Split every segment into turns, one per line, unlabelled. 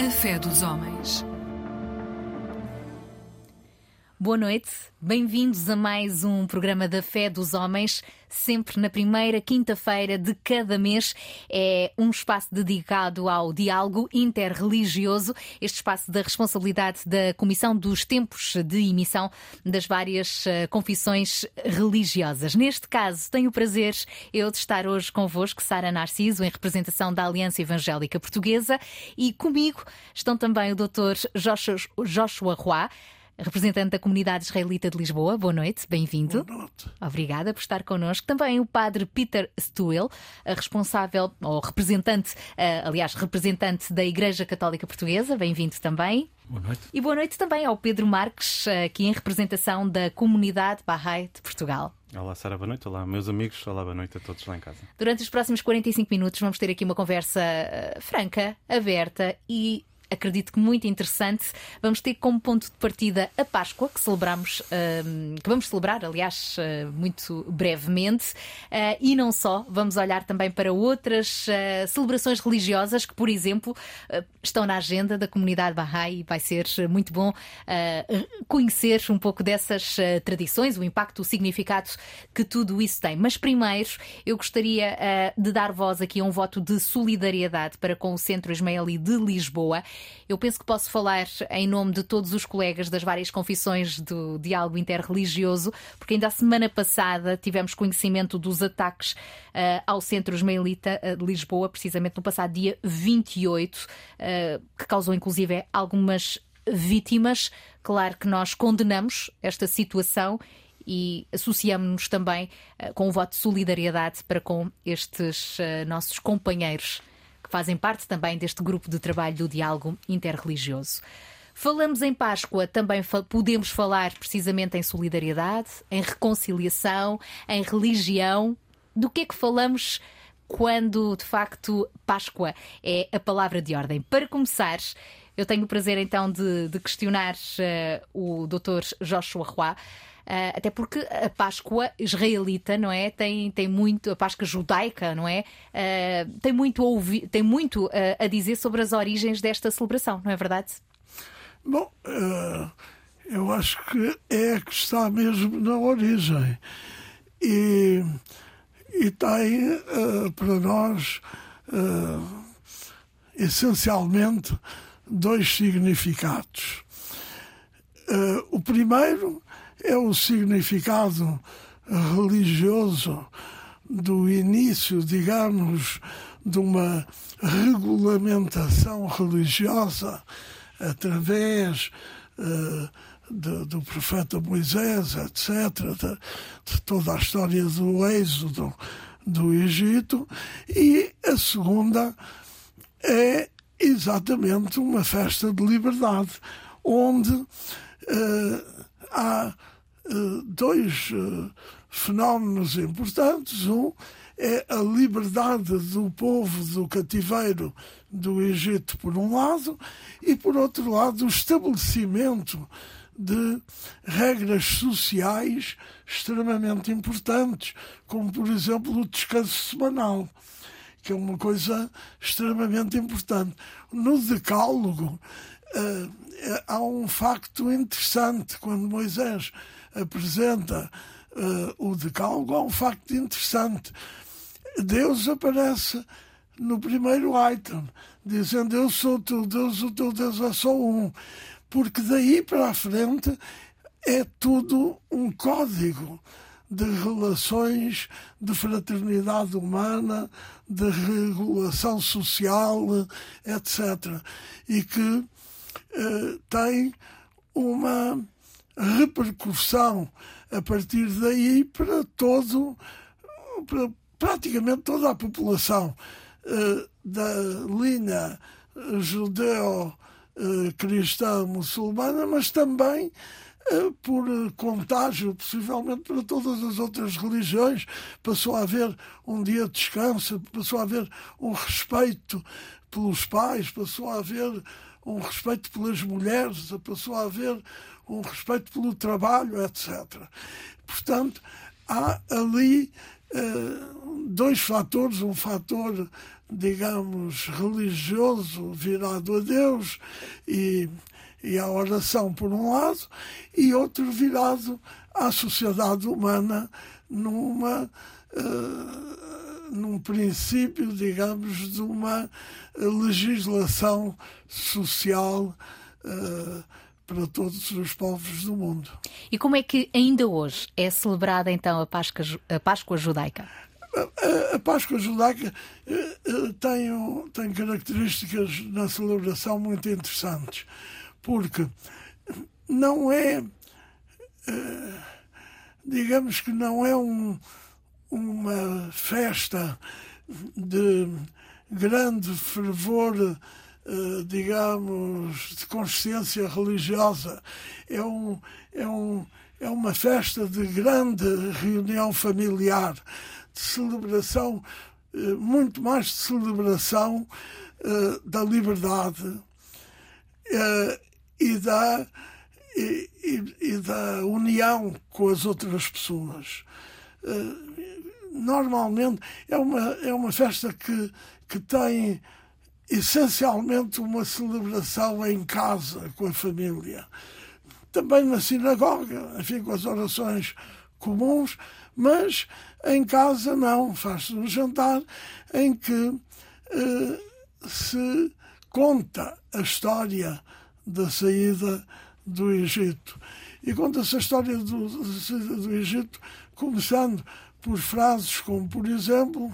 A fé dos homens.
Boa noite, bem-vindos a mais um programa da Fé dos Homens, sempre na primeira quinta-feira de cada mês. É um espaço dedicado ao diálogo interreligioso, este espaço da responsabilidade da Comissão dos Tempos de Emissão das várias uh, confissões religiosas. Neste caso, tenho o prazer eu de estar hoje convosco, Sara Narciso, em representação da Aliança Evangélica Portuguesa, e comigo estão também o Dr. Joshua Roy representante da comunidade israelita de Lisboa. Boa noite, bem-vindo.
Boa noite.
Obrigada por estar connosco. Também o padre Peter Stuel, responsável, ou representante, eh, aliás, representante da Igreja Católica Portuguesa. Bem-vindo também.
Boa noite.
E boa noite também ao Pedro Marques, eh, aqui em representação da comunidade Bahá'í de Portugal.
Olá, Sara, boa noite. Olá, meus amigos. Olá, boa noite a todos lá em casa.
Durante os próximos 45 minutos vamos ter aqui uma conversa uh, franca, aberta e acredito que muito interessante. Vamos ter como ponto de partida a Páscoa, que celebramos, uh, que vamos celebrar, aliás, uh, muito brevemente, uh, e não só, vamos olhar também para outras uh, celebrações religiosas que, por exemplo, estão na agenda da comunidade Bahá'í e vai ser muito bom conhecer um pouco dessas tradições, o impacto, o significado que tudo isso tem. Mas primeiro, eu gostaria de dar voz aqui a um voto de solidariedade para com o Centro Ismaeli de Lisboa. Eu penso que posso falar em nome de todos os colegas das várias confissões do diálogo interreligioso, porque ainda a semana passada tivemos conhecimento dos ataques uh, ao Centro Ismaelita de Lisboa, precisamente no passado dia 28, uh, que causou inclusive algumas vítimas. Claro que nós condenamos esta situação e associamos-nos também uh, com o voto de solidariedade para com estes uh, nossos companheiros fazem parte também deste grupo de trabalho do diálogo interreligioso. Falamos em Páscoa, também podemos falar precisamente em solidariedade, em reconciliação, em religião. Do que é que falamos quando de facto Páscoa é a palavra de ordem? Para começar, eu tenho o prazer então de, de questionar uh, o Dr. Joshua Roy. Uh, até porque a Páscoa israelita, não é? Tem, tem muito, a Páscoa judaica, não é? Uh, tem muito, a, ouvir, tem muito uh, a dizer sobre as origens desta celebração, não é verdade?
Bom, eu acho que é que está mesmo na origem. E, e tem para nós essencialmente dois significados. o primeiro é o significado religioso do início, digamos, de uma regulamentação religiosa através uh, de, do profeta Moisés, etc., de, de, toda a história do êxodo do Egito, e a segunda é exatamente uma festa de liberdade, onde uh, há dois uh, fenómenos importantes. Um é a liberdade do povo do cativeiro do Egito, por um lado, e por outro lado, o estabelecimento de regras sociais extremamente importantes, como, por exemplo, o descanso semanal que é uma coisa extremamente importante. No Decálogo, uh, há um facto interessante quando Moisés apresenta uh, o decálogo, há um facto interessante. Deus aparece no primeiro item, dizendo eu sou o teu Deus, o teu Deus é só um. Porque daí para a frente é tudo um código de relações de fraternidade humana, de regulação social, etc. E que eh, tem uma repercussão a partir daí para todo, para praticamente toda a população uh, da linha judeu-cristã muçulmana, mas também uh, por contágio, possivelmente para todas as outras religiões. Passou a haver um dia de descanso, passou a haver um respeito pelos pais, passou a haver um respeito pelas mulheres, passou a haver um respeito pelo trabalho, etc. Portanto, há ali uh, dois fatores, um fator digamos, religioso virado a Deus e, e à oração, por um lado, e outro virado à sociedade humana numa. Uh, num princípio, digamos, de uma legislação social uh, para todos os povos do mundo.
E como é que ainda hoje é celebrada então a Páscoa, a Páscoa judaica?
A, a, Páscoa judaica uh, tem, tem características na celebração muito interessantes, porque não é, uh, digamos que não é um, uma festa de grande fervor, eh, digamos, de consciência religiosa. É, um, é, um, é uma festa de grande reunião familiar, de celebração, eh, muito mais de celebração eh, da liberdade e da, e, e, e da união com as outras pessoas normalmente é uma, é uma festa que, que tem essencialmente uma celebração em casa com a família. Também na sinagoga, enfim, com as orações comuns, mas em casa não. Faz-se um jantar em que eh, se conta a história da saída do Egito. E conta-se a história do, da saída do Egito começando por frases como, por exemplo,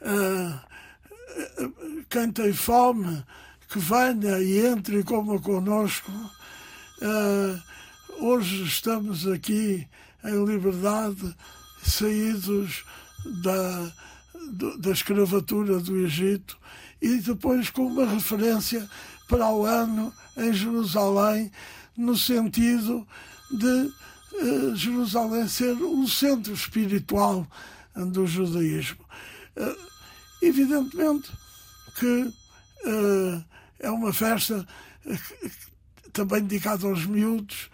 uh, quem tem fome, que venha e entre e coma conosco. Uh, hoje estamos aqui em liberdade, saídos da, da escravatura do Egito, e depois com uma referência para o ano em Jerusalém, no sentido de eh, Jerusalém ser o centro espiritual do judaísmo. Uh, evidentemente que uh, é uma festa também dedicada aos miúdos,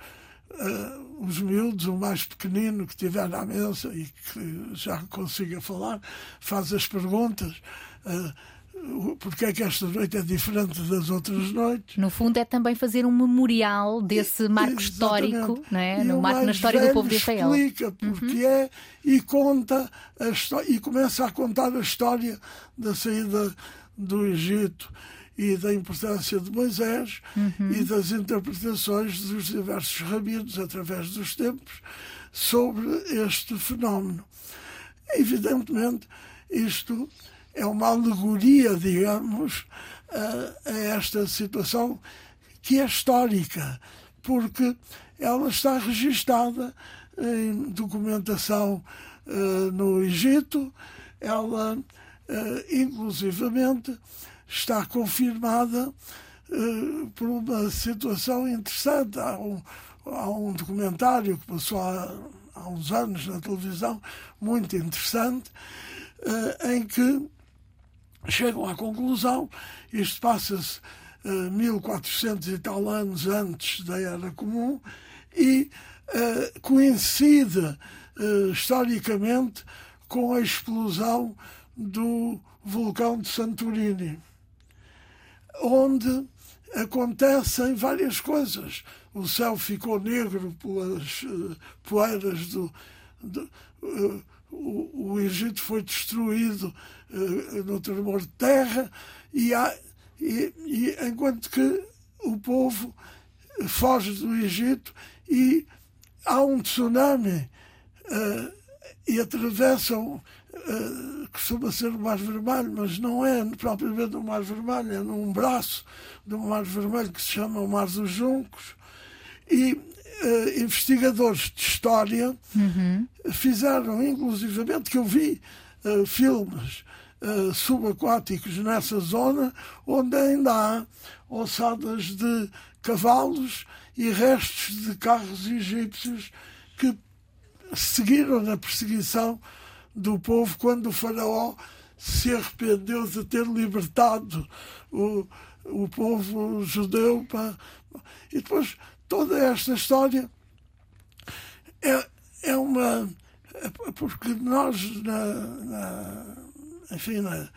os miúdos, o mais pequenino que tiver na mesa e que já consiga falar, faz as perguntas porque é que esta noite é diferente das outras noites.
No fundo, é também fazer um memorial desse marco histórico, não é? no marco na história do povo de Israel.
explica porque uhum. é e conta a história, e começa a contar a história da saída do Egito e da importância de Moisés uhum. e das interpretações dos diversos rabinos através dos tempos sobre este fenómeno. Evidentemente, isto é uma alegoria, digamos, a, a esta situação que é histórica, porque ela está registada em documentação uh, no Egito, ela, uh, inclusivamente, está confirmada uh, por uma situação interessante. Há um, há um documentário que passou há, há uns anos na televisão, muito interessante, em que chegam à conclusão, isto passa-se uh, eh, 1400 e tal anos antes da Era Comum, e uh, coincide uh, historicamente com a explosão do vulcão de Santorini, onde acontecem várias coisas. O céu ficou negro pelas poeiras do, do o, o Egito foi destruído uh, no tremor de terra e, há, e, e, enquanto que o povo foge do Egito e há um tsunami uh, e atravessam uh, costuma ser o Mar Vermelho, mas não é propriamente o Mar Vermelho, é num braço do Mar Vermelho que se chama o Mar dos Juncos. E uh, investigadores de história uhum. fizeram, inclusivamente, que eu vi filmes uh, subaquáticos nessa zona, onde ainda há ossadas de cavalos e restos de carros egípcios que seguiram na perseguição do povo quando o faraó se arrependeu de ter libertado o, o povo judeu para... e depois toda esta história é, é uma. Porque nós, na, na, enfim, na,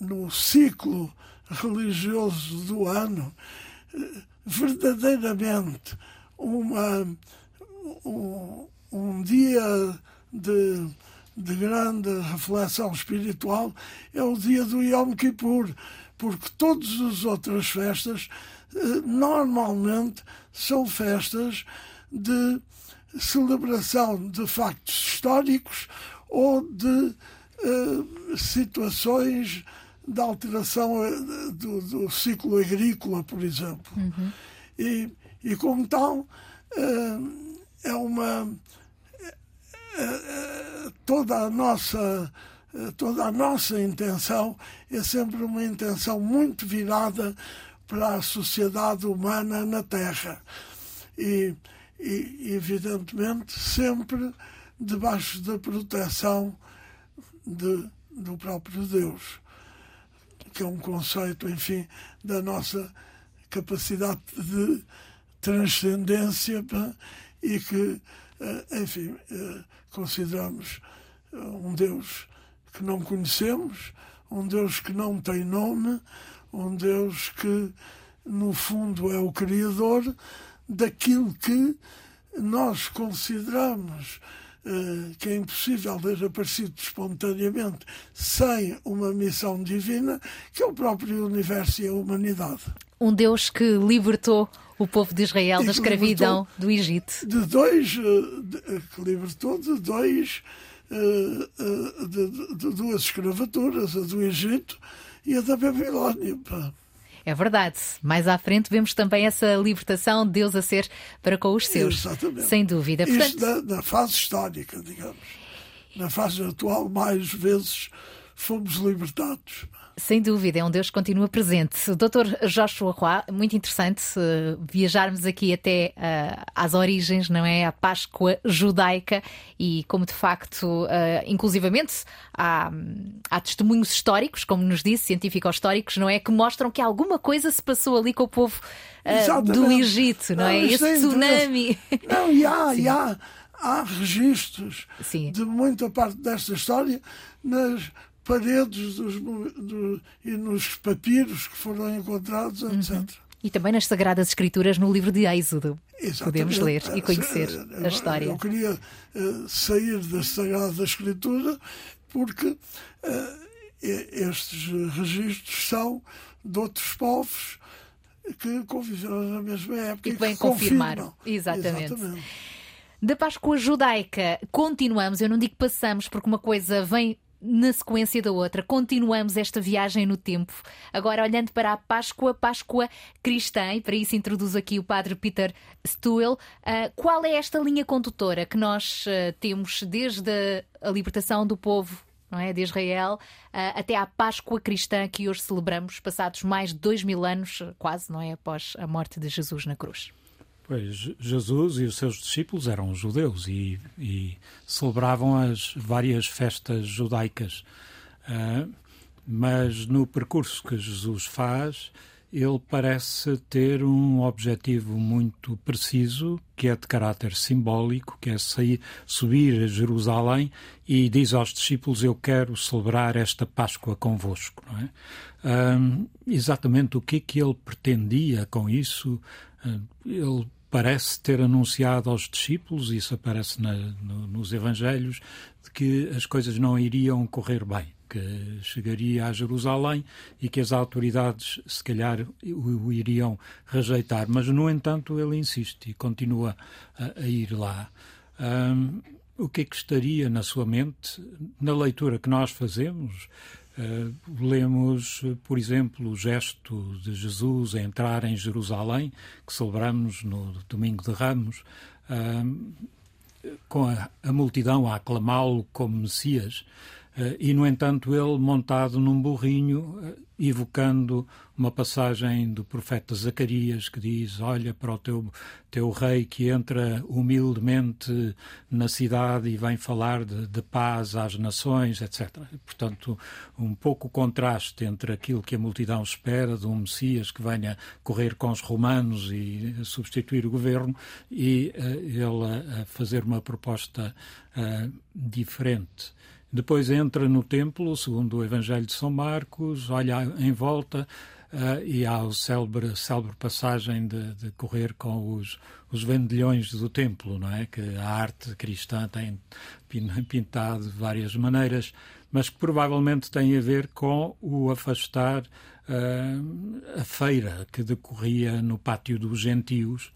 no ciclo religioso do ano, verdadeiramente uma, um, um dia de, de grande reflexão espiritual é o dia do Yom Kippur, porque todas as outras festas eh, normalmente são festas de celebração de factos históricos ou de situações de alteração eh, do, do, ciclo agrícola, por exemplo. Uhum. E, e, como tal, uh, é uma. Toda a nossa toda a nossa intenção é sempre uma intenção muito virada para a sociedade humana na Terra. E, e evidentemente, sempre debaixo da proteção de, do próprio Deus, que é um conceito, enfim, da nossa capacidade de transcendência e que, eh, enfim, eh, consideramos eh, um Deus que não conhecemos, um Deus que não tem nome, um Deus que, no fundo, é o Criador daquilo que nós consideramos que é impossível ter aparecido espontaneamente sem uma missão divina, que é o próprio universo e a humanidade.
Um Deus que libertou o povo de Israel da escravidão do Egito.
De dois, uh, de, que libertou de dois. De, de, de, duas escravaturas, a do Egito e a da Babilónia.
É verdade. Mais à frente vemos também essa libertação de Deus a ser para com os seus.
Exatamente.
Sem dúvida.
Portanto... Isto na, na fase histórica, digamos. Na fase atual, mais vezes fomos libertados.
Sem dúvida, é um Deus que continua presente. O Dr. Joshua Roy, muito interessante uh, viajarmos aqui até uh, às origens, não é? A Páscoa judaica e como de facto, uh, inclusivamente, há, há testemunhos históricos, como nos disse, científico-históricos, não é? Que mostram que alguma coisa se passou ali com o povo do Egito, não, não é? Esse é tsunami.
Não, e há, e há, há registros Sim. de muita parte desta história nas paredes dos, do, e nos papiros que foram encontrados, etc. Uhum.
E também nas Sagradas Escrituras no livro de Êxodo. Podemos ler e conhecer a história.
Eu queria uh, sair da Sagrada Escritura porque uh, estes registros são de outros povos que conviveram na mesma época
e que vêm confirmar. Exatamente. Exatamente. Da Páscoa judaica, continuamos, eu não digo passamos, porque uma coisa vem na sequência da outra. Continuamos esta viagem no tempo. Agora, olhando para a Páscoa, Páscoa cristã, e para isso introduzo aqui o padre Peter Stuhl. Uh, qual é esta linha condutora que nós uh, temos desde a libertação do povo não é, de Israel uh, até à Páscoa cristã que hoje celebramos, passados mais de dois mil anos, quase, não é, após a morte de Jesus na cruz?
Pois, Jesus e os seus discípulos eram judeus e, e celebravam as várias festas judaicas. Uh, mas no percurso que Jesus faz, ele parece ter um objetivo muito preciso, que é de caráter simbólico, que é sair, subir a Jerusalém e diz aos discípulos: Eu quero celebrar esta Páscoa convosco. Não é? Um, exatamente o que é que ele pretendia com isso? Ele parece ter anunciado aos discípulos, isso aparece na, no, nos Evangelhos, de que as coisas não iriam correr bem, que chegaria a Jerusalém e que as autoridades, se calhar, o, o iriam rejeitar. Mas, no entanto, ele insiste e continua a, a ir lá. O que é que estaria na sua mente, na leitura que nós fazemos? Uh, lemos, por exemplo, o gesto de Jesus a entrar em Jerusalém, que celebramos no Domingo de Ramos, uh, com a, a, multidão a aclamá-lo como Messias. Uh, e, no entanto, ele montado num burrinho, evocando uma passagem do profeta Zacarias que diz: Olha para o teu, teu rei que entra humildemente na cidade e vem falar de, de paz às nações, etc. Portanto, um pouco o contraste entre aquilo que a multidão espera de um Messias que venha correr com os romanos e substituir o governo e uh, ele a, fazer uma proposta uh, diferente. Depois entra no templo, segundo o Evangelho de São Marcos, olha em volta uh, e há a célebre, célebre passagem de, de, correr com os, os vendilhões do templo, não é? Que a arte cristã tem pintado de várias maneiras, mas que provavelmente tem a ver com o afastar uh, a feira que decorria no pátio dos gentios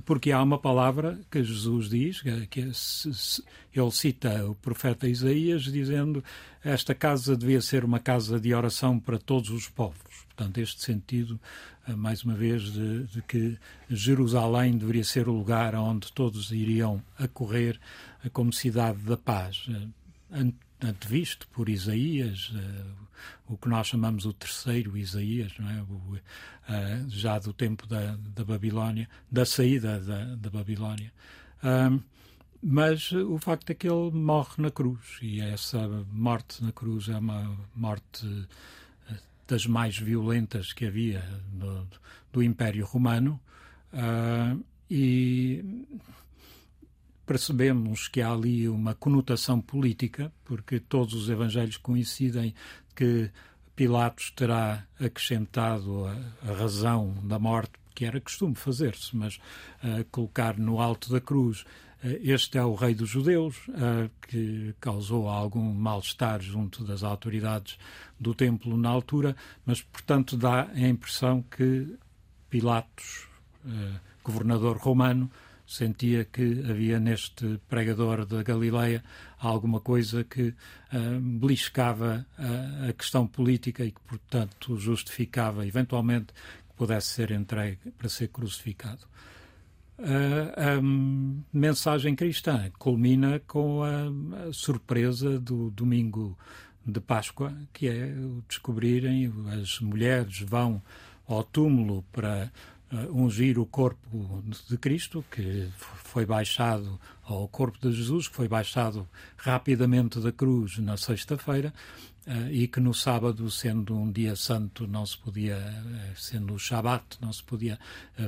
porque há uma palavra que Jesus diz, que ele cita o profeta Isaías, dizendo esta casa devia ser uma casa de oração para todos os povos. Portanto, este sentido, eh, mais uma vez, de, de que Jerusalém deveria ser o lugar onde todos iriam acorrer como cidade da paz eh, antevisto por Isaías, uh, o que nós chamamos o terceiro Isaías, é? O, uh, já do tempo da, da Babilónia, da saída da, da Babilónia. Mas o facto é que ele morre na cruz e essa morte na cruz é uma morte eh, das mais violentas que havia no, do Império Romano uh, e percebemos que há ali uma conotação política, porque todos os evangelhos coincidem que Pilatos terá acrescentado a, a razão da morte, que era costume fazer-se, mas uh, colocar no alto da cruz uh, este é o rei dos judeus, uh, que causou algum mal-estar junto das autoridades do templo na altura, mas, portanto, dá a impressão que Pilatos, governador romano, sentia que havia neste pregador da Galileia alguma coisa que uh, beliscava a, a questão política e que, portanto, justificava eventualmente que pudesse ser entregue para ser crucificado. Uh, a mensagem cristã culmina com a, a, surpresa do domingo de Páscoa, que é o descobrirem, as mulheres vão ao túmulo para ungir o corpo de Cristo, que foi baixado ao corpo de Jesus, que foi baixado rapidamente da cruz na sexta-feira, uh, e que no sábado, sendo um dia santo, não se podia, uh, sendo o Shabat, não se podia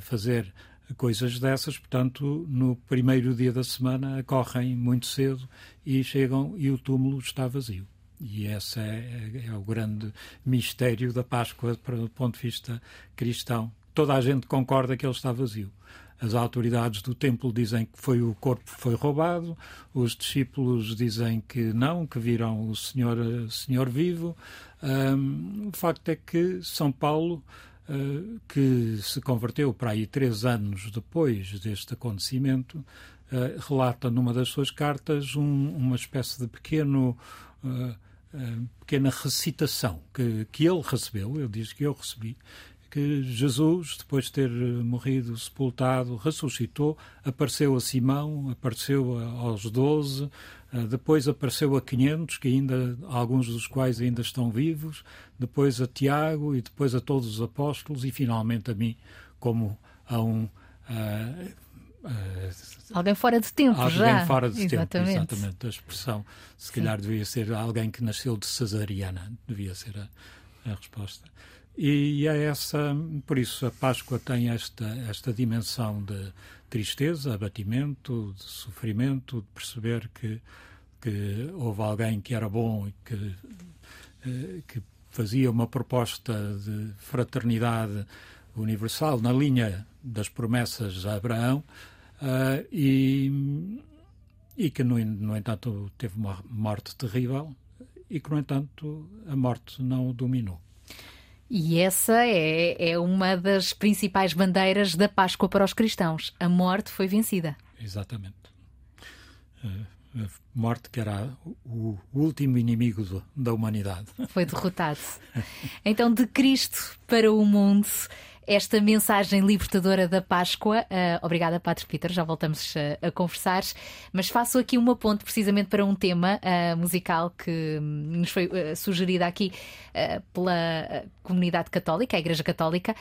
fazer coisas dessas, portanto, no primeiro dia da semana correm muito cedo e chegam e o túmulo está vazio. E esse é, é, é, o grande mistério da Páscoa para o ponto de vista cristão, toda a gente concorda que ele está vazio. As autoridades do templo dizem que foi o corpo foi roubado, os discípulos dizem que não, que viram o Senhor, senhor vivo. Um, o facto é que São Paulo, uh, que se converteu para aí três anos depois deste acontecimento, uh, relata numa das suas cartas um, uma espécie de pequeno. Uh, pequena recitação que, que ele recebeu, ele diz que eu recebi, que Jesus, depois de ter eh, morrido, sepultado, ressuscitou, apareceu a Simão, apareceu aos doze, eh, depois apareceu a 500, que ainda alguns dos quais ainda estão vivos, depois a Tiago e depois a todos os apóstolos e finalmente a mim, como a um uh,
Uh, alguém fora de tempo
alguém
já.
Alguém fora de exatamente. tempo, exatamente. A expressão, se Sim. calhar devia ser alguém que nasceu de cesariana, devia ser a, a resposta. E é essa, por isso a Páscoa tem esta, esta dimensão de tristeza, abatimento, de sofrimento, de perceber que, que houve alguém que era bom e que, eh, que fazia uma proposta de fraternidade universal na linha das promessas a Abraão uh, e, e que, no, no entanto, teve uma morte terrível e que, no entanto, a morte não o dominou.
E essa é, é uma das principais bandeiras da Páscoa para os cristãos. A morte foi vencida.
Exatamente. A morte que era o último inimigo do, da humanidade.
Foi derrotado. Então, de Cristo para o mundo esta mensagem libertadora da Páscoa. Uh, obrigada, Padre Peter, já voltamos a, a, conversar. Mas faço aqui uma ponte precisamente para um tema uh, musical que nos foi uh, sugerido aqui pela comunidade católica, a Igreja Católica.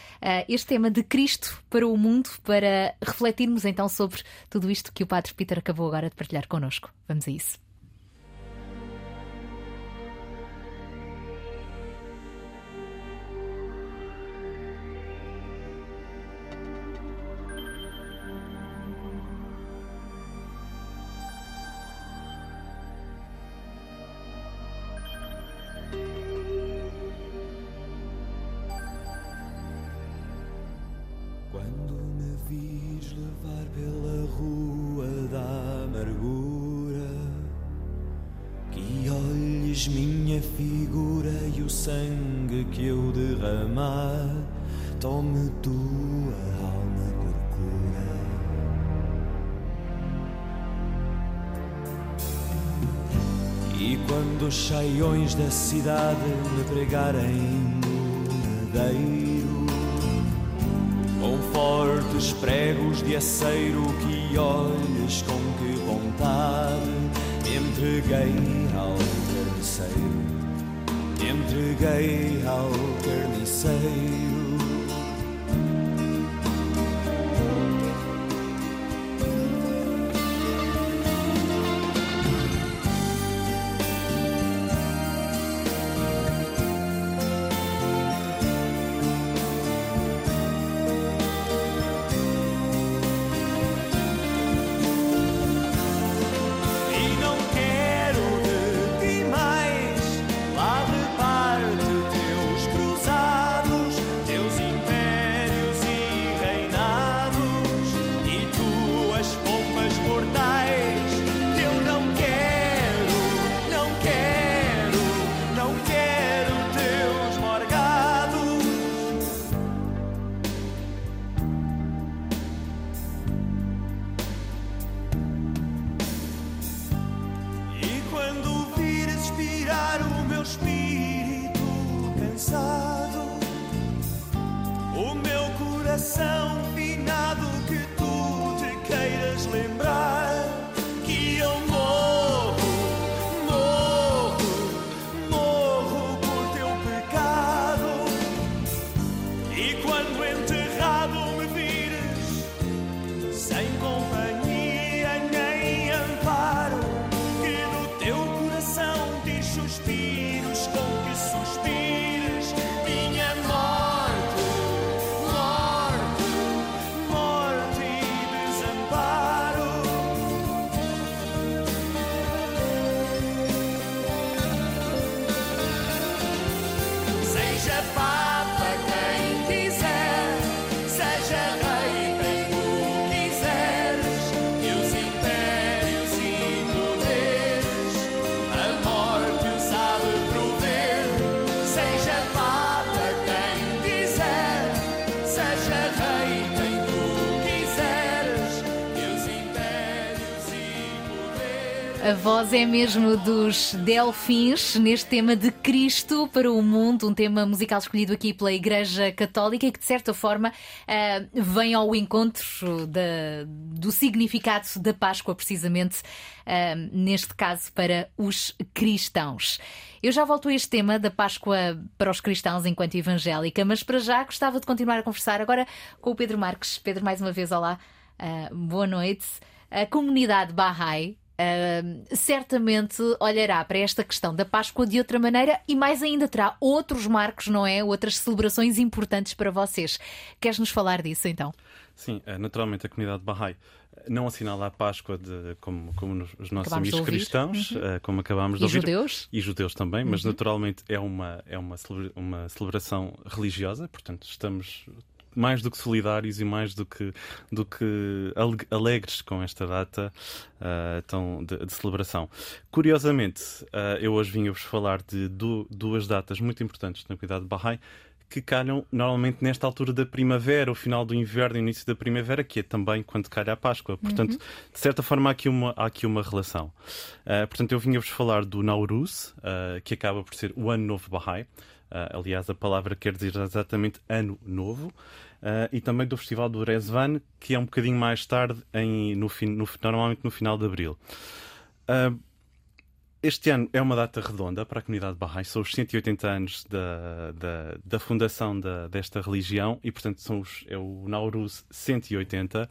este tema de Cristo para o mundo, para refletirmos então sobre tudo isto que o Padre Peter acabou agora de partilhar connosco. Vamos a isso.
Minha figura e o sangue que eu derramar, tome tua alma por cura. E quando os chaiões da cidade me pregarem no madeiro, com fortes pregos de aceiro que olhes com que vontade me entreguei ao carniceiro, me entreguei ao carniceiro. A
voz é mesmo dos Delfins neste tema de Cristo para o mundo, um tema musical escolhido aqui pela Igreja Católica e que de certa forma eh, vem ao encontro da- do significado da Páscoa, precisamente eh, neste caso para os cristãos. Eu já volto a este tema da Páscoa para os cristãos enquanto evangélica, mas para já gostava de continuar a conversar agora com o Pedro Marques. Pedro, mais uma vez, olá, eh, boa noite. A comunidade Bahá'í Uh, certamente olhará para esta questão da Páscoa de outra maneira e mais ainda terá outros marcos, não é? Outras celebrações importantes para vocês. Queres nos falar disso então?
Sim, eh, naturalmente a comunidade Bahá'í eh, não assinala a Páscoa de- como, como os nossos
Acabámos de
amigos cristãos, eh, como acabámos de
E
ouvir.
judeus?
E judeus também, mas naturalmente é uma, é uma, celebra- uma celebração religiosa, portanto estamos mais do que solidários e mais do que, do que ale- alegres com esta data ah, tão de, de celebração. Curiosamente, ah, eu hoje vim-vos falar de du- duas datas muito importantes na comunidade Bahá'í que calham normalmente nesta altura da primavera, o final do inverno e início da primavera, que é também quando calha a Páscoa. Portanto, de certa forma, há aqui uma, há aqui uma relação. Ah, portanto, eu vinha-vos falar do Nauruz, ah, que acaba por ser o Ano Novo Bahá'í. Ah, aliás, a palavra quer dizer exatamente Ano Novo. Ah, e também do Festival do Rezvan, que é um bocadinho mais tarde, em, no, no- normalmente no final de abril. Ah, este ano é uma data redonda para a comunidade Bahá'í, são os 180 anos da, da, da fundação da- desta religião e, portanto, são os, é o Nauruz 180.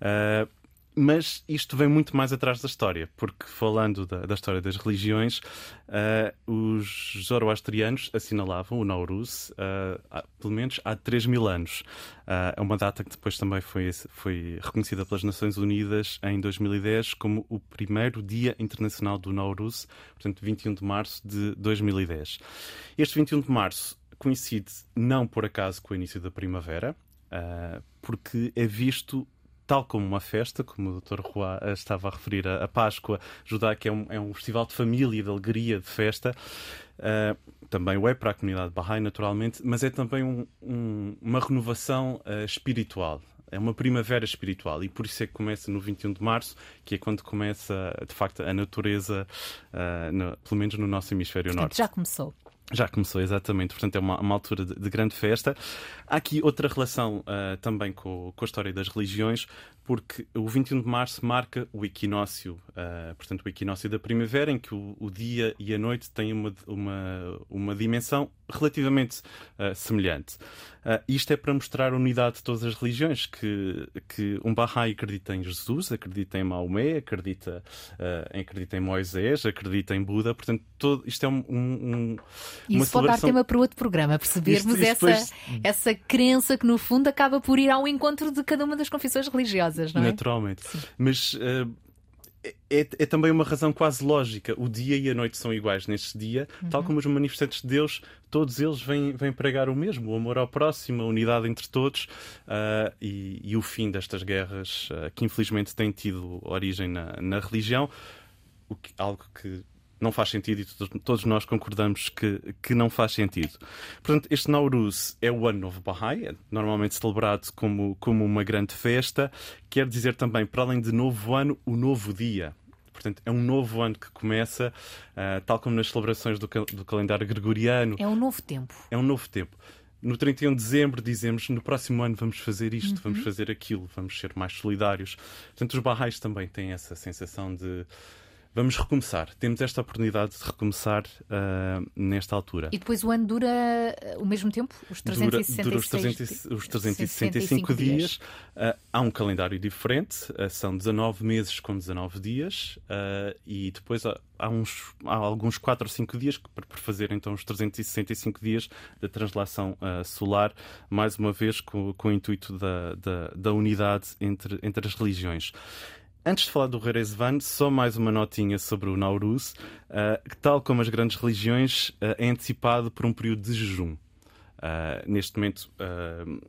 Ah, mas isto vem muito mais atrás da história, porque falando da, da história das religiões, ah, os zoroastrianos assinalavam o Nauruz ah, há- pelo menos há 3 mil anos. Ah, é uma data que depois também foi, foi reconhecida pelas Nações Unidas em 2010 como o primeiro Dia Internacional do Nauruz, portanto 21 de março de 2010. Este 21 de março coincide não por acaso com o início da primavera, uh, porque é visto tal como uma festa, como o Dr. Roy estava a referir, a, a Páscoa judaica é um, é um festival de família, de alegria, de festa. Uh, também o é para a comunidade Bahá'í, naturalmente, mas é também um, um, uma renovação uh, espiritual. É uma primavera espiritual e por isso é que começa no 21 de março, que é quando começa, de facto, a natureza, uh, no, pelo menos no nosso hemisfério
Portanto,
norte.
já começou.
Já começou, exatamente. Portanto, é uma, uma altura de, de, grande festa. Há aqui outra relação uh, também com, com, a história das religiões, porque o 21 de março marca o equinócio, uh, portanto, o equinócio da primavera, em que o, o, dia e a noite têm uma, uma, uma dimensão relativamente uh, semelhante. isto é para mostrar a unidade de todas as religiões, que, que um Bahá'í acredita em Jesus, acredita em Maomé, acredita, acredita em Moisés, acredita em Buda. Portanto, todo, isto é um, um
isso pode dar tema para outro programa, percebermos isto, isto essa, depois... essa crença que, no fundo, acaba por ir ao encontro de cada uma das confissões religiosas, não é?
Naturalmente. Sim. Mas. Uh... É, é, também uma razão quase lógica. O dia e a noite são iguais neste dia, uhum. tal como os manifestantes de Deus, todos eles vêm, vêm pregar o mesmo: o amor ao próximo, a unidade entre todos uh, e, e, o fim destas guerras uh, que infelizmente têm tido origem na, na religião. Que, algo que não faz sentido e todos, nós concordamos que, que não faz sentido. Portanto, este Nauruz é o Ano Novo Bahá'í, é normalmente celebrado como, como uma grande festa, quer dizer também, para além de novo ano, o novo dia. Portanto, é um novo ano que começa, uh, tal como nas celebrações do, do calendário gregoriano.
É um novo tempo.
É um novo tempo no 31 de dezembro dizemos no próximo ano vamos fazer isto, uhum. vamos fazer aquilo, vamos ser mais solidários. Portanto, os barrais também têm essa sensação de Vamos recomeçar. Temos esta oportunidade de recomeçar uh, nesta altura.
E depois o ano dura uh, o mesmo tempo? Os 366
dura, dura os, 300, os 365 dias. dias. Uh, há um calendário diferente, são 19 meses com 19 dias, e depois há, há, uns, há alguns 4 ou 5 dias para fazer então os 365 dias da translação solar, mais uma vez com, com o intuito da, da, da unidade entre, entre as religiões. Antes de falar do Reresvan, só mais uma notinha sobre o Nauruz, uh, que, tal como as grandes religiões, uh, é antecipado por um período de jejum. Uh, neste momento uh,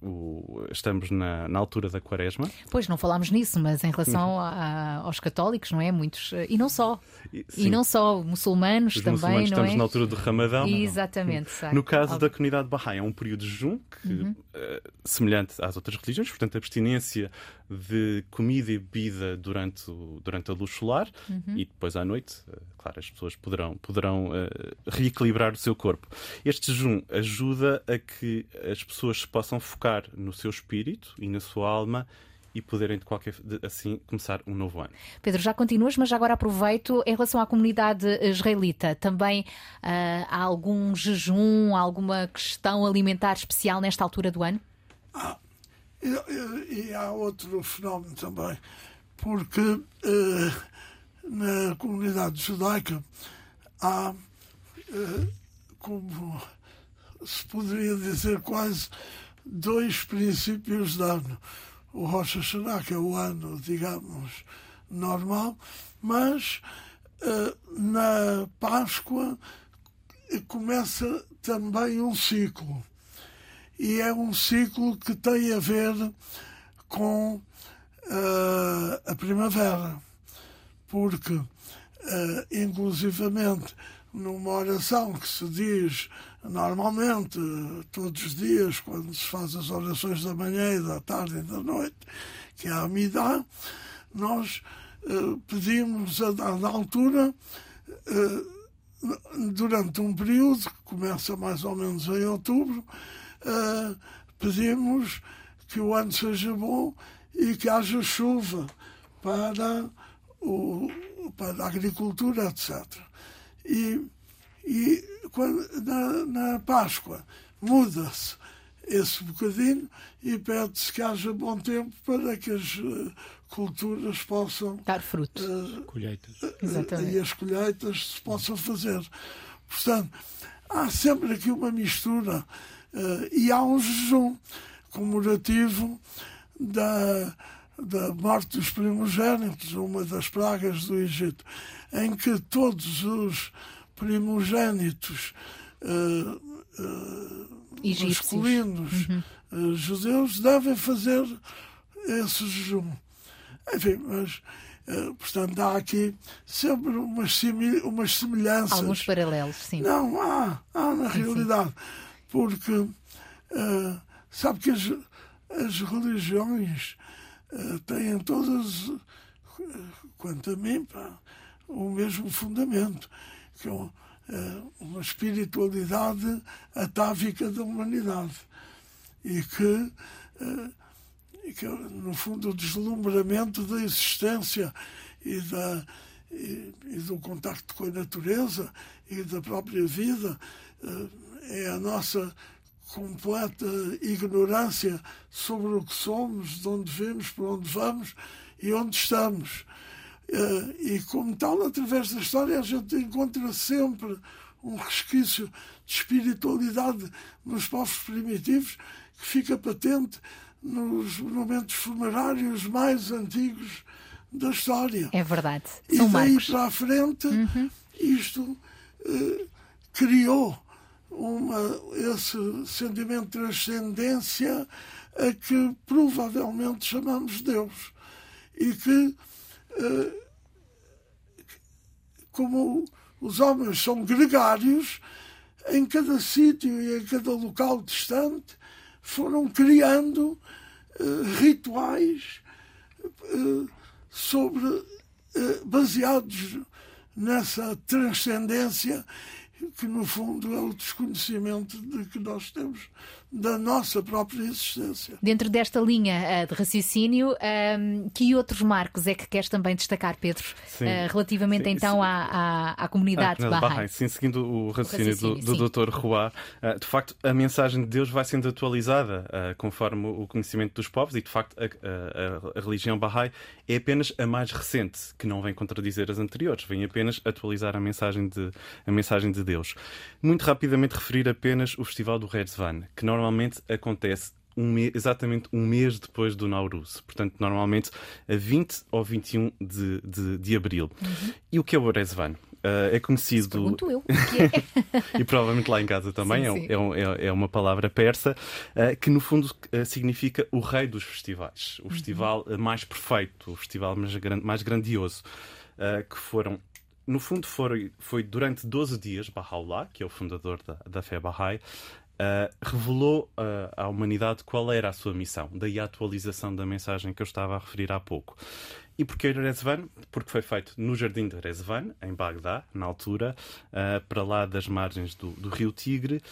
o, estamos na, na, altura da quaresma.
Pois, não falámos nisso, mas em relação a, aos católicos, não é? Muitos, e não só. E, e não só, muçulmanos
Os
também,
muçulmanos estamos
é?
na altura do Ramadão.
Exatamente.
No caso da comunidade Bahá'í, é um período de jejum que, uhum. uh, semelhante às outras religiões, portanto, abstinência de comida e bebida durante, o, durante a luz solar uhum. e depois à noite, claro, as pessoas poderão, poderão reequilibrar o seu corpo. Este jejum ajuda ajuda a que as pessoas se possam focar no seu espírito e na sua alma e poderem, de qualquer assim, começar um novo ano.
Pedro, já continuas, mas já agora aproveito em relação à comunidade israelita. Também uh, há algum jejum, alguma questão alimentar especial nesta altura do ano?
Ah, e, e, e há outro fenómeno também, porque uh, na comunidade judaica há uh, como se poderia dizer quase dois princípios de ano. O Rocha Hashanah, que é o ano, digamos, normal, mas uh, na Páscoa começa também um ciclo. E é um ciclo que tem a ver com uh, a primavera, porque, uh, inclusivamente, numa oração que se diz normalmente, todos os dias, quando se faz as orações da manhã e da tarde e da noite, que é a Amidá, nós eh, pedimos a dada altura, durante um período, que começa mais ou menos em outubro, eh, pedimos que o ano seja bom e que haja chuva para, o, para a agricultura, etc. E, e quando, na, na Páscoa muda-se esse bocadinho e pede-se que haja bom tempo para que as uh, culturas possam
dar fruto,
uh, colheitas.
Uh, e as colheitas se possam fazer. Portanto, há sempre aqui uma mistura e há um jejum comemorativo da, da morte dos primogênitos, uma das pragas do Egito, em que todos os primogênitos uh, uh, masculinos eh, judeus devem fazer esse jejum. Enfim, mas, eh, portanto, há aqui sempre umas, umas semelhanças.
Alguns paralelos, sim.
Não, há, há na realidade. Porque eh, sabe que as, as religiões eh, têm todas, quanto a mim, pá, o mesmo fundamento, que é um, eh, uma espiritualidade atávica da humanidade. E que, e que, no fundo, o deslumbramento da existência e, da, e, e do contacto com a natureza e da própria vida é a nossa completa ignorância sobre o que somos, de onde vimos, para onde vamos e onde estamos. Eh, E, como tal, através da história, a gente encontra sempre um resquício de espiritualidade nos povos primitivos que fica patente nos monumentos funerários mais antigos da história.
É verdade.
E
São
daí
marcos.
para a frente, isto eh, criou uma, esse sentimento de transcendência a que provavelmente chamamos Deus. E que, eh, como os homens são gregários, em cada sítio e em cada local distante foram criando eh, rituais eh, sobre baseados nessa transcendência que no fundo é o desconhecimento de que nós temos da nossa própria existência.
Dentro desta linha eh, de raciocínio, ehm, que outros marcos é que queres também destacar, Pedro?
Sim.
Eh, relativamente
Sim,
então
sim.
à, à, à comunidade
Ah,
Bahá'í.
Sim, seguindo o raciocínio,
raciocínio,
do, do Dr. Ah, de facto, a mensagem de Deus vai sendo atualizada ah, conforme o conhecimento dos povos e, de facto, a, a- a religião Bahá'í é apenas a mais recente, que não vem contradizer as anteriores, vem apenas atualizar a mensagem de, a mensagem de Deus. Muito rapidamente referir apenas o Festival do Redzvan, que normalmente acontece um me- exatamente um mês depois do Nauruz. Portanto, normalmente a 20 ou 21 de, de, de abril. E o que é o Rezvan? Ah, é conhecido.
Pergunto eu. é?
e provavelmente lá em casa também
Sim,
é,
sim.
é um- é- é uma palavra persa ah, que no fundo ah, significa o rei dos festivais,
Uhum.
o festival ah, mais perfeito, o festival mais, gran- mais grandioso, que foram no fundo foi, foi durante 12 dias Baha'u'llah, que é o fundador da, da fé Bahá'í, ah, revelou ah, à humanidade qual era a sua missão, daí a atualização da mensagem que eu estava a referir há pouco. E porquê Rezvan? Porque foi feito no jardim de Rezvan, em Bagdá, na altura, ah, para lá das margens do, do rio Tigre.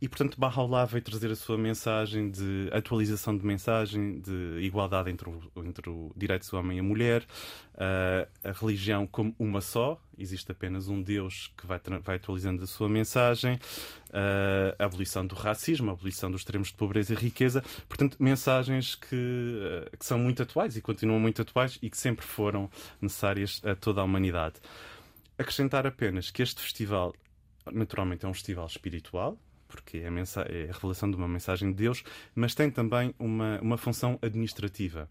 E, portanto, Baha'u'llah veio trazer a sua mensagem de atualização de mensagem, de igualdade entre, o, entre o direitos do homem e a mulher, ah, a religião como uma só, existe apenas um Deus que vai, vai atualizando a sua mensagem, ah, a abolição do racismo, a abolição dos extremos de pobreza e riqueza. Portanto, mensagens que, ah, que são muito atuais e continuam muito atuais e que sempre foram necessárias a toda a humanidade. Acrescentar apenas que este festival, naturalmente, é um festival espiritual, porque é a, é a revelação de uma mensagem de Deus, mas tem também uma, uma função administrativa.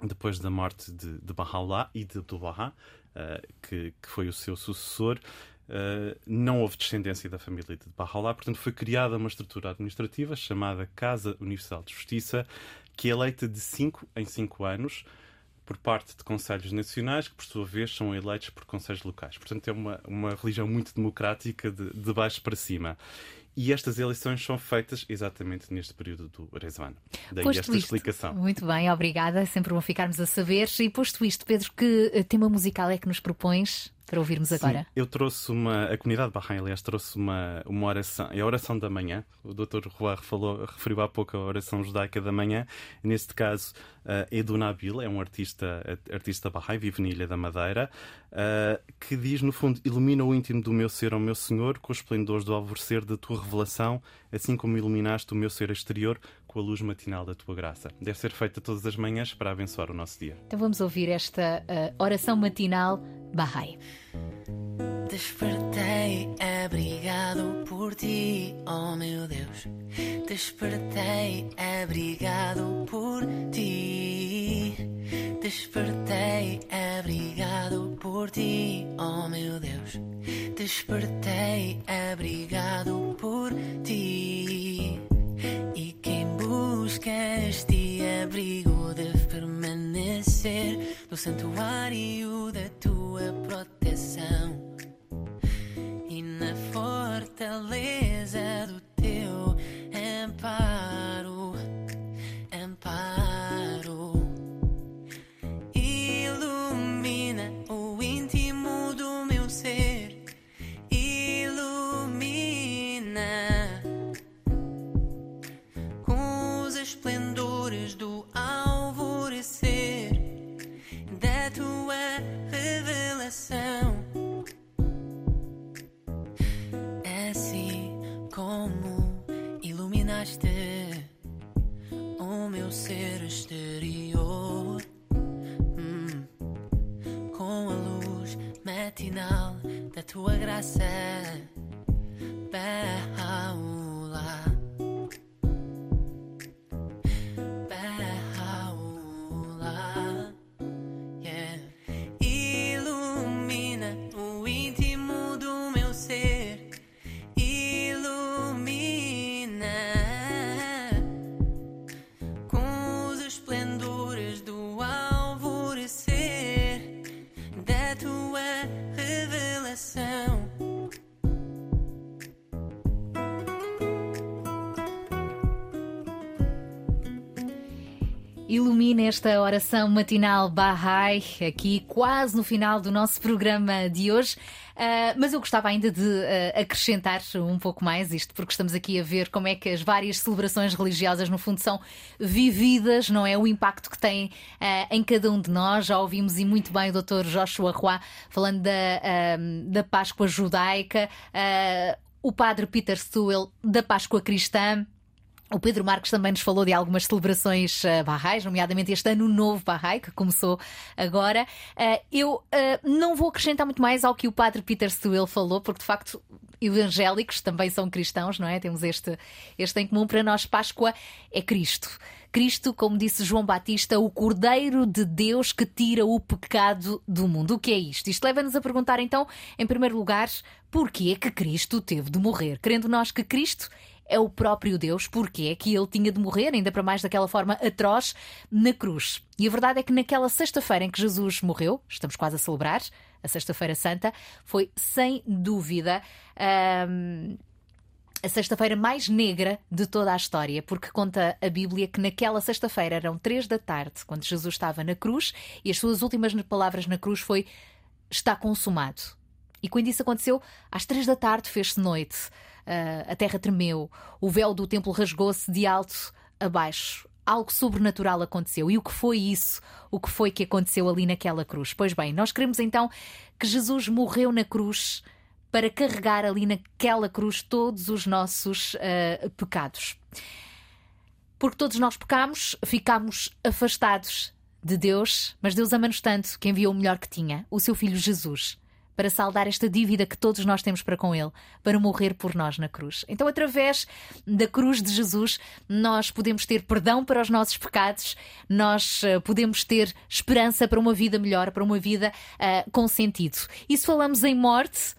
Depois da morte de, de Baha'u'llah e de Abdu'l-Bahá, eh, que, que foi o seu sucessor, eh, não houve descendência da família de Baha'u'llah, portanto foi criada uma estrutura administrativa chamada Casa Universal de Justiça, que é eleita de 5 em 5 anos por parte de conselhos nacionais, que por sua vez são eleitos por conselhos locais. Portanto, é uma, uma religião muito democrática de, de baixo para cima. E estas eleições são feitas exatamente neste período do Rezvan. Daí
Posto
esta
isto,
explicação.
Muito bem, obrigada. Sempre bom ficarmos a saber. E posto isto, Pedro, que tema musical é que nos propões para ouvirmos agora?
Sim, eu trouxe uma. A comunidade Bahrein, aliás, trouxe uma, uma oração. É a oração da manhã. O Dr. Roar falou, referiu há pouco a oração judaica da manhã. Neste caso, uh, Edu Nabil é um artista, artista Bahrein, vive na Ilha da Madeira, uh, que diz, no fundo, ilumina o íntimo do meu ser, ó meu Senhor, com os esplendores do alvorecer da tua revelação, assim como iluminaste o meu ser exterior com a luz matinal da tua graça. Deve ser feita todas as manhãs para abençoar o nosso dia.
Então vamos ouvir esta uh, oração matinal Bahá'í.
Despertei abrigado por ti, oh meu Deus. Despertei abrigado por ti. Despertei abrigado por ti, oh meu Deus. Despertei abrigado por ti. Este abrigo de permanecer no santuário da tua proteção e na fortaleza do teu amparo, amparo. Com Ilumina
esta oração matinal Bahá'í, aqui quase no final do nosso programa de hoje. Ah, mas eu gostava ainda de ah, acrescentar um pouco mais isto, porque estamos aqui a ver como é que as várias celebrações religiosas, no fundo, são vividas, não é? O impacto que têm ah, em cada um de nós. Já ouvimos e muito bem o Dr. Joshua Roy falando da, da Páscoa judaica, o Padre Peter Sewell da Páscoa cristã. O Pedro Marcos também nos falou de algumas celebrações uh, barrais, nomeadamente este ano novo barrai, que começou agora. Uh, eu uh, não vou acrescentar muito mais ao que o padre Peter Sewell falou, porque de facto evangélicos também são cristãos, não é? Temos este, este em comum. Para nós, Páscoa é Cristo. Cristo, como disse João Batista, o Cordeiro de Deus que tira o pecado do mundo. O que é isto? Isto leva-nos a perguntar, então, em primeiro lugar, porquê que Cristo teve de morrer? Querendo nós que Cristo é o próprio Deus, porque é que ele tinha de morrer, ainda para mais daquela forma atroz, na cruz. E a verdade é que naquela sexta-feira em que Jesus morreu, estamos quase a celebrar, a Sexta-feira Santa, foi sem dúvida. hum, a sexta-feira mais negra de toda a história, porque conta a Bíblia que naquela sexta-feira eram três da tarde, quando Jesus estava na cruz, e as suas últimas palavras na cruz foi: Está consumado. E quando isso aconteceu, às três da tarde fez-se noite, Ah, a terra tremeu, o véu do templo rasgou-se de alto a baixo. Algo sobrenatural aconteceu. E o que foi isso? O que foi que aconteceu ali naquela cruz? Pois bem, nós queremos então que Jesus morreu na cruz para carregar ali naquela cruz todos os nossos ah, pecados. Porque todos nós pecamos, ficamos afastados de Deus, mas Deus ama-nos tanto que enviou o melhor que tinha, o seu Filho Jesus, para saldar esta dívida que todos nós temos para com Ele, para morrer por nós na cruz. Então, através da cruz de Jesus, nós podemos ter perdão para os nossos pecados, nós eh, podemos ter esperança para uma vida melhor, para uma vida ah, com sentido. E se falamos em morte,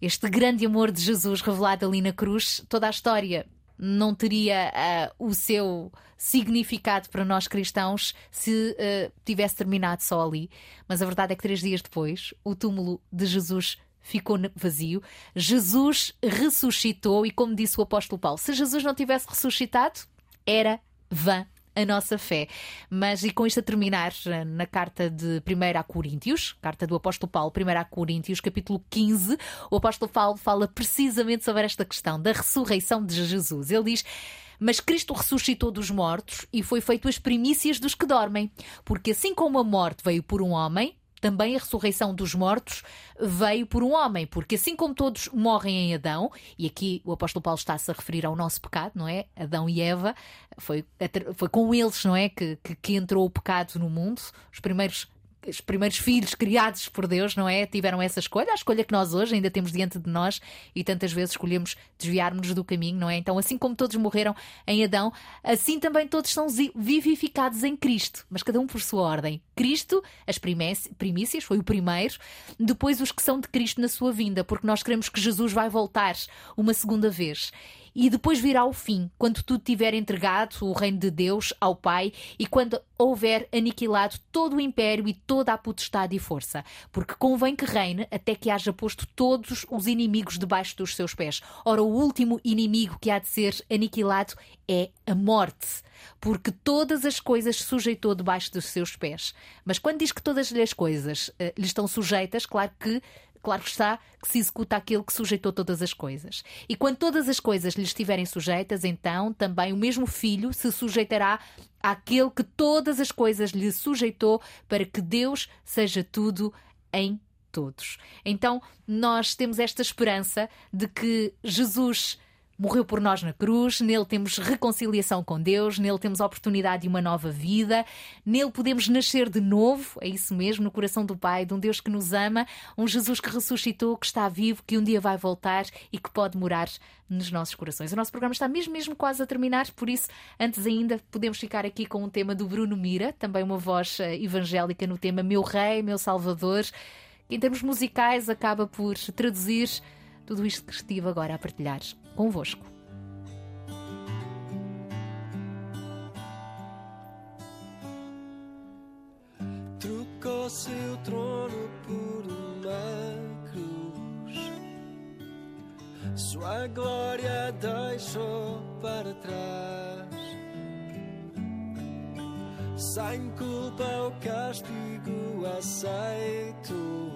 este grande amor de Jesus revelado ali na cruz, toda a história não teria ah, o seu significado para nós cristãos se ah, tivesse terminado só ali. Mas a verdade é que três dias depois, o túmulo de Jesus ficou vazio. Jesus ressuscitou e, como disse o apóstolo Paulo, se Jesus não tivesse ressuscitado, era vã a nossa fé. Mas, e com isto a terminar, na carta de 1 a Coríntios, carta do apóstolo Paulo, 1 a Coríntios, capítulo 15, o apóstolo Paulo fala precisamente sobre esta questão da ressurreição de Jesus. Ele diz. Mas Cristo ressuscitou dos mortos e foi feito as primícias dos que dormem. Porque assim como a morte veio por um homem, também a ressurreição dos mortos veio por um homem, porque assim como todos morrem em Adão, e aqui o apóstolo Paulo está-se a referir ao nosso pecado, não é? Adão e Eva, foi, foi com eles, não é? Que, que, que entrou o pecado no mundo, os primeiros. Os primeiros filhos criados por Deus, não é? Tiveram essa escolha, a escolha que nós hoje ainda temos diante de nós e tantas vezes escolhemos desviar-nos do caminho, não é? Então, assim como todos morreram em Adão, assim também todos são vivificados em Cristo, mas cada um por sua ordem. Cristo, as primíci- primícias, foi o primeiro, depois os que são de Cristo na sua vinda, porque nós queremos que Jesus vai voltar uma segunda vez. E depois virá o fim, quando tudo tiver entregado o reino de Deus ao Pai e quando houver aniquilado todo o império e toda a potestade e força, porque convém que reine até que haja posto todos os inimigos debaixo dos seus pés. Ora, o último inimigo que há de ser aniquilado é a morte, porque todas as coisas sujeitou debaixo dos seus pés. Mas quando diz que todas as coisas eh, lhe estão sujeitas, claro que claro que está que se executa aquele que sujeitou todas as coisas. E quando todas as coisas lhe estiverem sujeitas, então também o mesmo filho se sujeitará àquele que todas as coisas lhe sujeitou, para que Deus seja tudo em todos. Então, nós temos esta esperança de que Jesus morreu por nós na cruz, nele temos reconciliação com Deus, nele temos a oportunidade de uma nova vida, nele podemos nascer de novo, é isso mesmo, no coração do Pai, de um Deus que nos ama, um Jesus que ressuscitou, que está vivo, que um dia vai voltar e que pode morar nos nossos corações. O nosso programa está mesmo, mesmo quase a terminar, por isso, antes ainda, podemos ficar aqui com um tema do Bruno Mira, também uma voz eh, evangélica no tema Meu Rei, Meu Salvador, que em termos musicais acaba por traduzir tudo isto que estive agora a partilhar convosco.
Trocou seu trono por uma cruz, sua glória deixou para trás. Sem culpa, o castigo aceito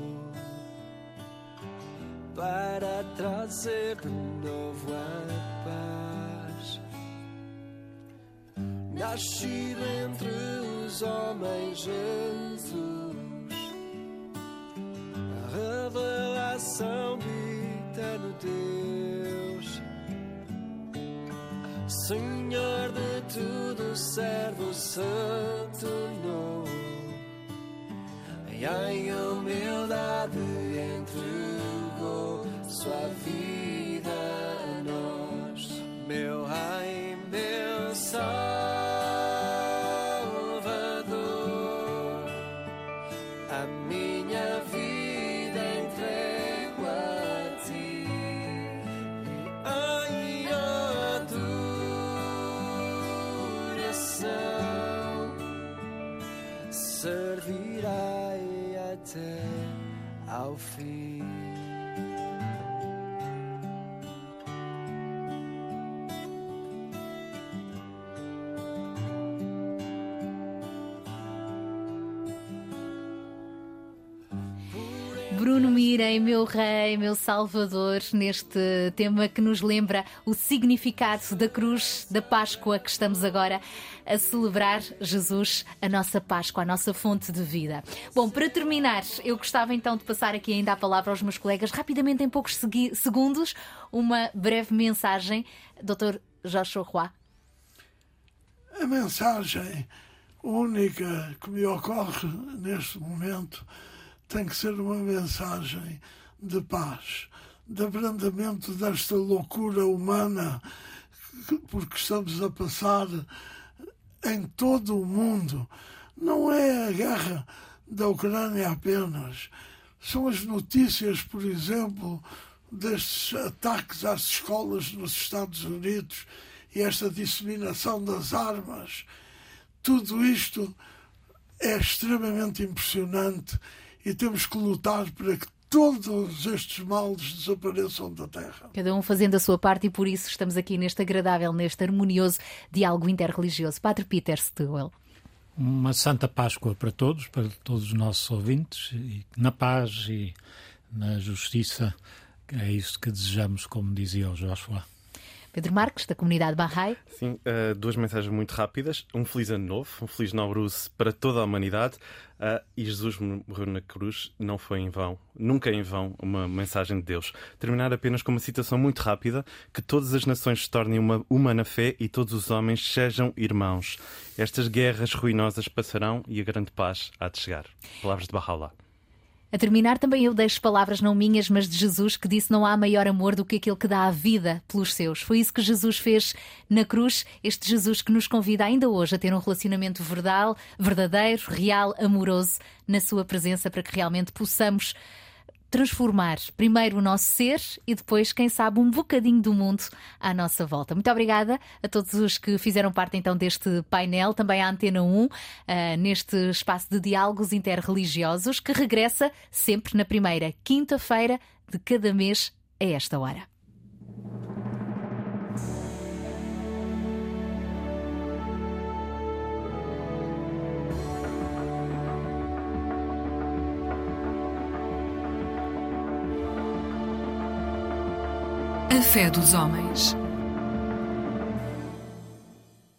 para trazer de novo a paz. Nascido entre os homens, Jesus, a revelação de eterno Deus, Senhor de tudo, servo se tornou. E em humildade entregou sua vida
Bruno Mirem, meu rei, meu salvador, neste tema que nos lembra o significado da cruz da Páscoa que estamos agora a celebrar Jesus, a nossa Páscoa, a nossa fonte de vida. Bom, para terminar, eu gostava então de passar aqui ainda a palavra aos meus colegas, rapidamente, em poucos segundos, uma breve mensagem. Dr. Joshua Roy.
A mensagem única que me ocorre neste momento tem que ser uma mensagem de paz, de abrandamento desta loucura humana que- porque estamos a passar em todo o mundo. Não é a guerra da Ucrânia apenas. São as notícias, por exemplo, destes ataques às escolas nos Estados Unidos e esta disseminação das armas. Tudo isto é extremamente impressionante e temos que lutar para que todos estes males desapareçam da Terra.
Cada um fazendo a sua parte e por isso estamos aqui neste agradável, neste harmonioso diálogo interreligioso. Padre Peter Stewell.
Uma Santa Páscoa para todos, para todos os nossos ouvintes, e na paz e na justiça. É isso que desejamos, como dizia o Joshua.
Pedro Marques, da comunidade Bahá'í.
Sim, eh, duas mensagens muito rápidas. Um feliz ano novo, um feliz Nowruz para toda a humanidade. Ah, e Jesus morreu na cruz, não foi em vão, nunca em vão uma mensagem de Deus. Terminar apenas com uma citação muito rápida: que todas as nações se tornem uma, uma na fé e todos os homens sejam irmãos. Estas guerras ruinosas passarão e a grande paz há de chegar. Palavras de Bahá'u'lláh.
A terminar, também eu deixo palavras não minhas, mas de Jesus, que disse: Não há maior amor do que aquele que dá a vida pelos seus. Foi isso que Jesus fez na cruz. Este Jesus que nos convida ainda hoje a ter um relacionamento verdadeiro, real, amoroso na Sua presença, para que realmente possamos transformar primeiro o nosso ser e depois, quem sabe, um bocadinho do mundo à nossa volta. Muito obrigada a todos os que fizeram parte então deste painel, também à Antena 1, ah, neste espaço de diálogos interreligiosos que regressa sempre na primeira quinta-feira de cada mês a esta hora.
Fé dos homens.